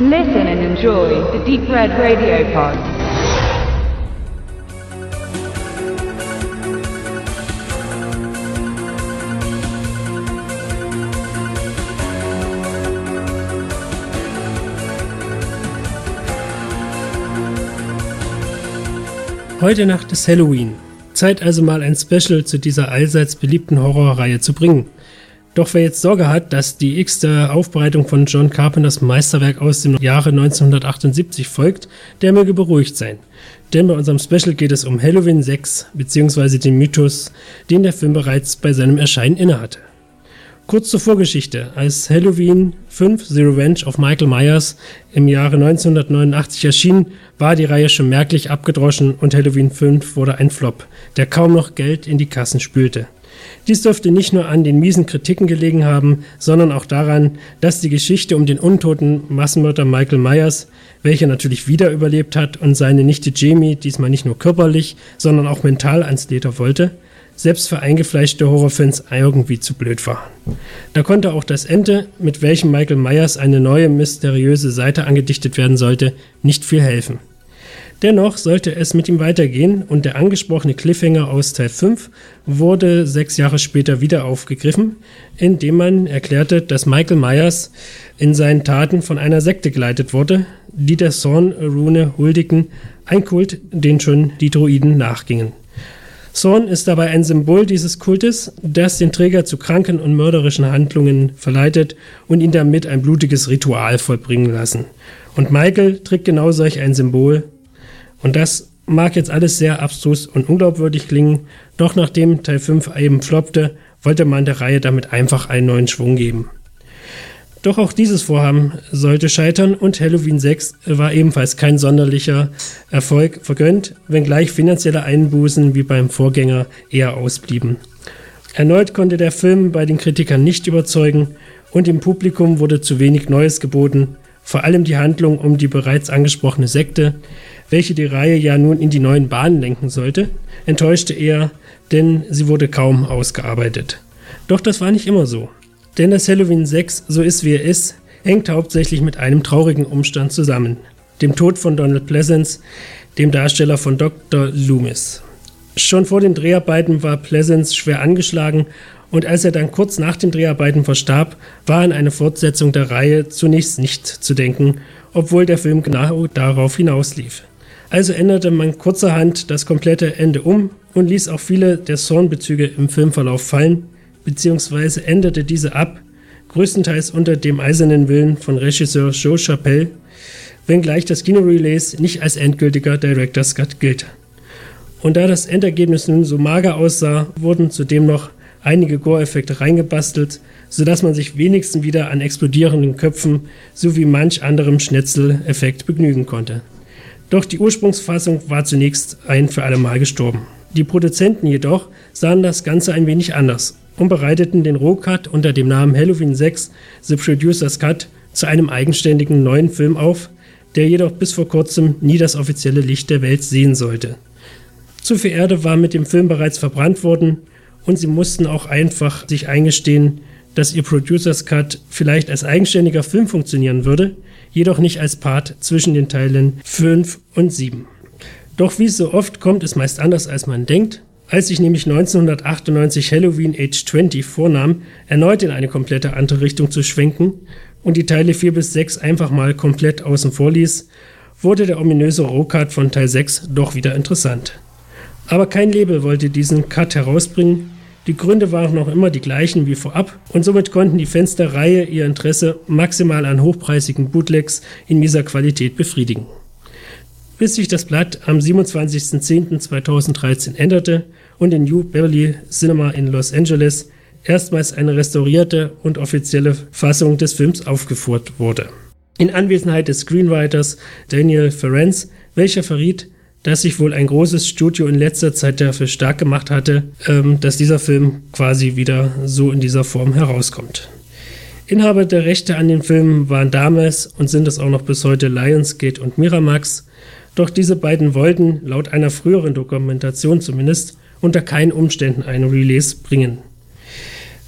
Listen and enjoy the Deep Red Radio Pod. Heute Nacht ist Halloween. Zeit also mal ein Special zu dieser allseits beliebten Horrorreihe zu bringen. Doch wer jetzt Sorge hat, dass die x-te Aufbereitung von John Carpenters Meisterwerk aus dem Jahre 1978 folgt, der möge beruhigt sein. Denn bei unserem Special geht es um Halloween 6 bzw. den Mythos, den der Film bereits bei seinem Erscheinen innehatte. Kurz zur Vorgeschichte. Als Halloween 5 The Revenge of Michael Myers im Jahre 1989 erschien, war die Reihe schon merklich abgedroschen und Halloween 5 wurde ein Flop, der kaum noch Geld in die Kassen spülte. Dies dürfte nicht nur an den miesen Kritiken gelegen haben, sondern auch daran, dass die Geschichte um den untoten Massenmörder Michael Myers, welcher natürlich wieder überlebt hat und seine Nichte Jamie diesmal nicht nur körperlich, sondern auch mental ans Leder wollte, selbst für eingefleischte Horrorfans irgendwie zu blöd war. Da konnte auch das Ende, mit welchem Michael Myers eine neue mysteriöse Seite angedichtet werden sollte, nicht viel helfen. Dennoch sollte es mit ihm weitergehen und der angesprochene Cliffhanger aus Teil 5 wurde sechs Jahre später wieder aufgegriffen, indem man erklärte, dass Michael Myers in seinen Taten von einer Sekte geleitet wurde, die der Thorn-Rune huldigen, ein Kult, den schon die Druiden nachgingen. Zorn ist dabei ein Symbol dieses Kultes, das den Träger zu kranken und mörderischen Handlungen verleitet und ihn damit ein blutiges Ritual vollbringen lassen. Und Michael trägt genau solch ein Symbol. Und das mag jetzt alles sehr abstrus und unglaubwürdig klingen, doch nachdem Teil 5 eben floppte, wollte man der Reihe damit einfach einen neuen Schwung geben. Doch auch dieses Vorhaben sollte scheitern und Halloween 6 war ebenfalls kein sonderlicher Erfolg vergönnt, wenngleich finanzielle Einbußen wie beim Vorgänger eher ausblieben. Erneut konnte der Film bei den Kritikern nicht überzeugen und im Publikum wurde zu wenig Neues geboten, vor allem die Handlung um die bereits angesprochene Sekte, welche die Reihe ja nun in die neuen Bahnen lenken sollte, enttäuschte eher, denn sie wurde kaum ausgearbeitet. Doch das war nicht immer so. Denn das Halloween 6, so ist wie er ist, hängt hauptsächlich mit einem traurigen Umstand zusammen. Dem Tod von Donald Pleasance, dem Darsteller von Dr. Loomis. Schon vor den Dreharbeiten war Pleasance schwer angeschlagen und als er dann kurz nach den Dreharbeiten verstarb, war an eine Fortsetzung der Reihe zunächst nicht zu denken, obwohl der Film genau darauf hinauslief. Also änderte man kurzerhand das komplette Ende um und ließ auch viele der Zornbezüge im Filmverlauf fallen, beziehungsweise änderte diese ab, größtenteils unter dem eisernen Willen von Regisseur Joe Chappelle, wenngleich das Kino-Release nicht als endgültiger Director's Cut gilt. Und da das Endergebnis nun so mager aussah, wurden zudem noch einige Gore-Effekte reingebastelt, sodass man sich wenigstens wieder an explodierenden Köpfen sowie manch anderem Schnetzel-Effekt begnügen konnte. Doch die Ursprungsfassung war zunächst ein für alle Mal gestorben. Die Produzenten jedoch sahen das Ganze ein wenig anders und bereiteten den Rohcut unter dem Namen Halloween 6 The Producer's Cut zu einem eigenständigen neuen Film auf, der jedoch bis vor kurzem nie das offizielle Licht der Welt sehen sollte. Zu viel Erde war mit dem Film bereits verbrannt worden und sie mussten auch einfach sich eingestehen, dass ihr Producer's Cut vielleicht als eigenständiger Film funktionieren würde, jedoch nicht als Part zwischen den Teilen 5 und 7. Doch wie es so oft kommt es meist anders als man denkt als sich nämlich 1998 Halloween Age 20 vornahm, erneut in eine komplette andere Richtung zu schwenken und die Teile 4 bis 6 einfach mal komplett außen vor ließ, wurde der ominöse Rohcut von Teil 6 doch wieder interessant. Aber kein Label wollte diesen Cut herausbringen, die Gründe waren noch immer die gleichen wie vorab und somit konnten die Fans der Reihe ihr Interesse maximal an hochpreisigen Bootlegs in dieser Qualität befriedigen. Bis sich das Blatt am 27.10.2013 änderte und in New Beverly Cinema in Los Angeles erstmals eine restaurierte und offizielle Fassung des Films aufgeführt wurde. In Anwesenheit des Screenwriters Daniel Ferenc, welcher verriet, dass sich wohl ein großes Studio in letzter Zeit dafür stark gemacht hatte, ähm, dass dieser Film quasi wieder so in dieser Form herauskommt. Inhaber der Rechte an den Filmen waren damals und sind es auch noch bis heute Lionsgate und Miramax, doch diese beiden wollten, laut einer früheren Dokumentation zumindest, unter keinen Umständen einen Release bringen.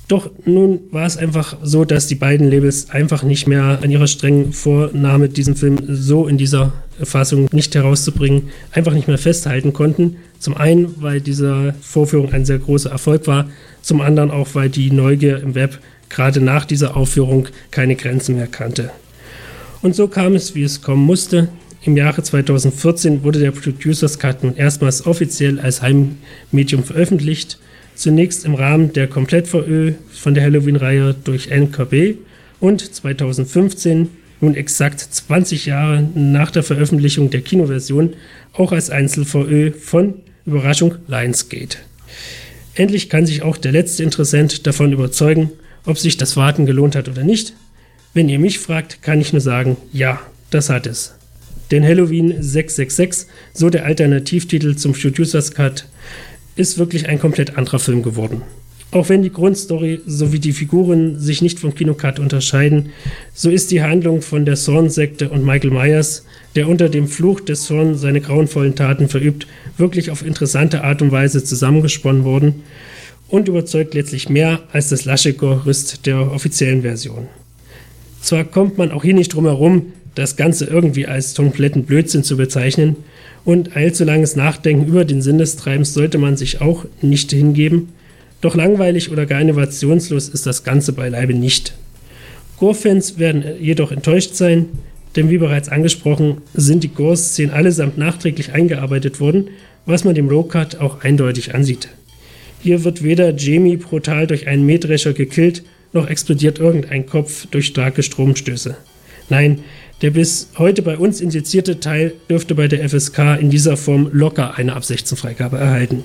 Doch nun war es einfach so, dass die beiden Labels einfach nicht mehr an ihrer strengen Vornahme, diesen Film so in dieser Fassung nicht herauszubringen, einfach nicht mehr festhalten konnten. Zum einen, weil diese Vorführung ein sehr großer Erfolg war, zum anderen auch, weil die Neugier im Web gerade nach dieser Aufführung keine Grenzen mehr kannte. Und so kam es, wie es kommen musste. Im Jahre 2014 wurde der Producers Cut nun erstmals offiziell als Heimmedium veröffentlicht zunächst im Rahmen der Komplett-VÖ von der Halloween-Reihe durch NKB und 2015, nun exakt 20 Jahre nach der Veröffentlichung der Kinoversion, auch als Einzel-VÖ von Überraschung Lionsgate. Endlich kann sich auch der letzte Interessent davon überzeugen, ob sich das Warten gelohnt hat oder nicht. Wenn ihr mich fragt, kann ich nur sagen, ja, das hat es. Denn Halloween 666, so der Alternativtitel zum Producers Cut, ist wirklich ein komplett anderer Film geworden. Auch wenn die Grundstory sowie die Figuren sich nicht vom Kinocut unterscheiden, so ist die Handlung von der Thorn-Sekte und Michael Myers, der unter dem Fluch des Thorn seine grauenvollen Taten verübt, wirklich auf interessante Art und Weise zusammengesponnen worden und überzeugt letztlich mehr als das lasche Gerüst der offiziellen Version. Zwar kommt man auch hier nicht drum herum, das Ganze irgendwie als kompletten Blödsinn zu bezeichnen, und allzu langes Nachdenken über den Sinn des Treibens sollte man sich auch nicht hingeben, doch langweilig oder gar innovationslos ist das Ganze beileibe nicht. Gore-Fans werden jedoch enttäuscht sein, denn wie bereits angesprochen, sind die Gore-Szenen allesamt nachträglich eingearbeitet worden, was man dem Row-Cut auch eindeutig ansieht. Hier wird weder Jamie brutal durch einen Mähdrescher gekillt, noch explodiert irgendein Kopf durch starke Stromstöße. Nein, der bis heute bei uns indizierte Teil dürfte bei der FSK in dieser Form locker eine ab 16 Freigabe erhalten.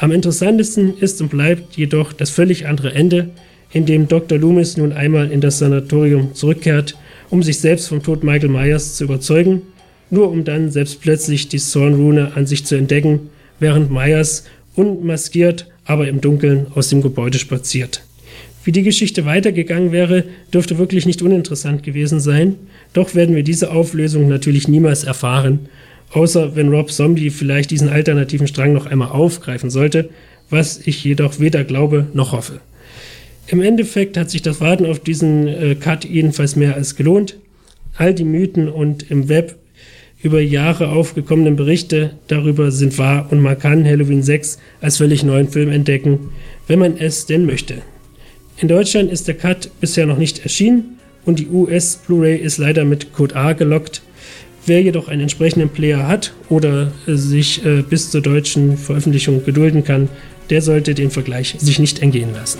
Am interessantesten ist und bleibt jedoch das völlig andere Ende, in dem Dr. Loomis nun einmal in das Sanatorium zurückkehrt, um sich selbst vom Tod Michael Myers zu überzeugen, nur um dann selbst plötzlich die Zorn-Rune an sich zu entdecken, während Myers unmaskiert, aber im Dunkeln aus dem Gebäude spaziert. Wie die Geschichte weitergegangen wäre, dürfte wirklich nicht uninteressant gewesen sein, doch werden wir diese Auflösung natürlich niemals erfahren, außer wenn Rob Zombie vielleicht diesen alternativen Strang noch einmal aufgreifen sollte, was ich jedoch weder glaube noch hoffe. Im Endeffekt hat sich das Warten auf diesen äh, Cut jedenfalls mehr als gelohnt. All die Mythen und im Web über Jahre aufgekommenen Berichte darüber sind wahr und man kann Halloween 6 als völlig neuen Film entdecken, wenn man es denn möchte. In Deutschland ist der Cut bisher noch nicht erschienen und die US Blu-ray ist leider mit Code A gelockt. Wer jedoch einen entsprechenden Player hat oder sich äh, bis zur deutschen Veröffentlichung gedulden kann, der sollte den Vergleich sich nicht entgehen lassen.